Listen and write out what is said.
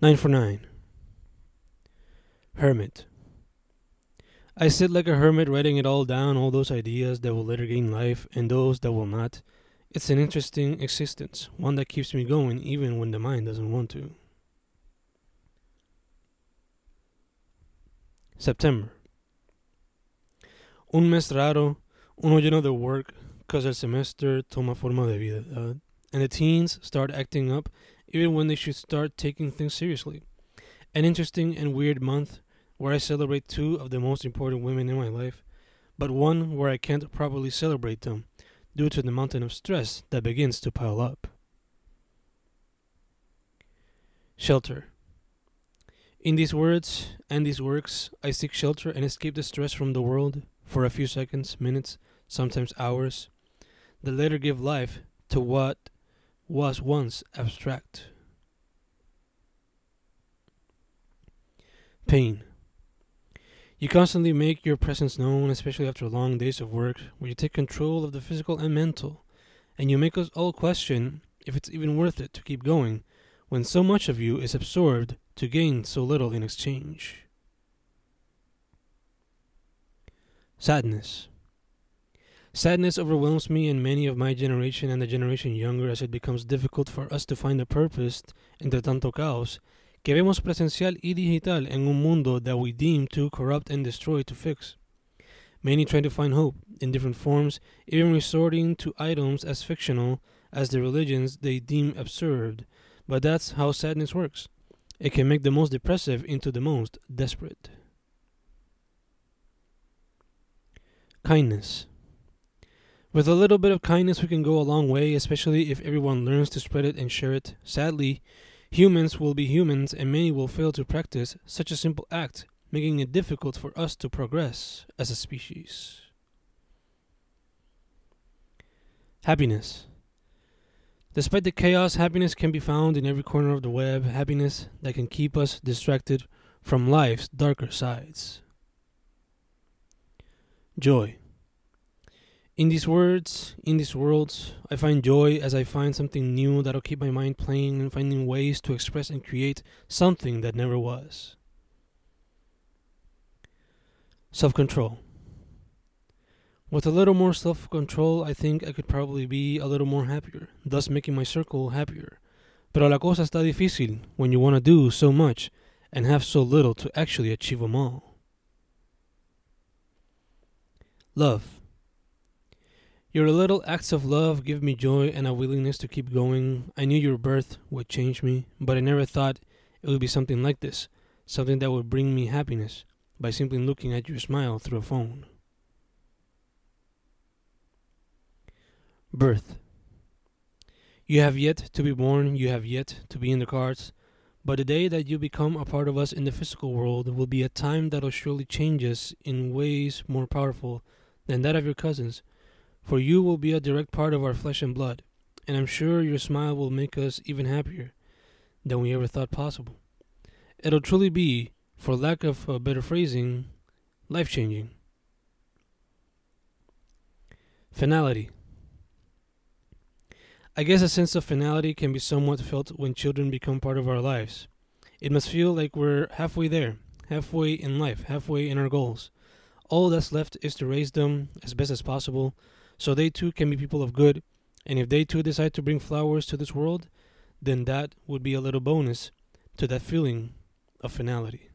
9 for 9. Hermit. I sit like a hermit writing it all down, all those ideas that will later gain life and those that will not. It's an interesting existence, one that keeps me going even when the mind doesn't want to. September. Un mes raro, uno lleno de work, cause el semestre toma forma de vida, and the teens start acting up even when they should start taking things seriously. An interesting and weird month where I celebrate two of the most important women in my life, but one where I can't properly celebrate them due to the mountain of stress that begins to pile up. Shelter. In these words and these works, I seek shelter and escape the stress from the world for a few seconds, minutes, sometimes hours, that later give life to what was once abstract. Pain. You constantly make your presence known, especially after long days of work, where you take control of the physical and mental, and you make us all question if it's even worth it to keep going when so much of you is absorbed to gain so little in exchange. Sadness. Sadness overwhelms me and many of my generation and the generation younger as it becomes difficult for us to find a purpose entre tanto caos que vemos presencial y digital en un mundo that we deem too corrupt and destroyed to fix. Many try to find hope in different forms, even resorting to items as fictional as the religions they deem absurd. But that's how sadness works. It can make the most depressive into the most desperate. Kindness. With a little bit of kindness, we can go a long way, especially if everyone learns to spread it and share it. Sadly, humans will be humans, and many will fail to practice such a simple act, making it difficult for us to progress as a species. Happiness. Despite the chaos, happiness can be found in every corner of the web, happiness that can keep us distracted from life's darker sides. Joy. In these words, in these worlds, I find joy as I find something new that'll keep my mind playing and finding ways to express and create something that never was. Self control. With a little more self control, I think I could probably be a little more happier, thus making my circle happier. Pero la cosa está difícil when you want to do so much and have so little to actually achieve them all. Love. Your little acts of love give me joy and a willingness to keep going. I knew your birth would change me, but I never thought it would be something like this, something that would bring me happiness by simply looking at your smile through a phone. Birth. You have yet to be born, you have yet to be in the cards, but the day that you become a part of us in the physical world will be a time that'll surely change us in ways more powerful than that of your cousins for you will be a direct part of our flesh and blood, and I'm sure your smile will make us even happier than we ever thought possible. It'll truly be, for lack of a better phrasing, life changing. Finality. I guess a sense of finality can be somewhat felt when children become part of our lives. It must feel like we're halfway there, halfway in life, halfway in our goals. All that's left is to raise them as best as possible so they too can be people of good. And if they too decide to bring flowers to this world, then that would be a little bonus to that feeling of finality.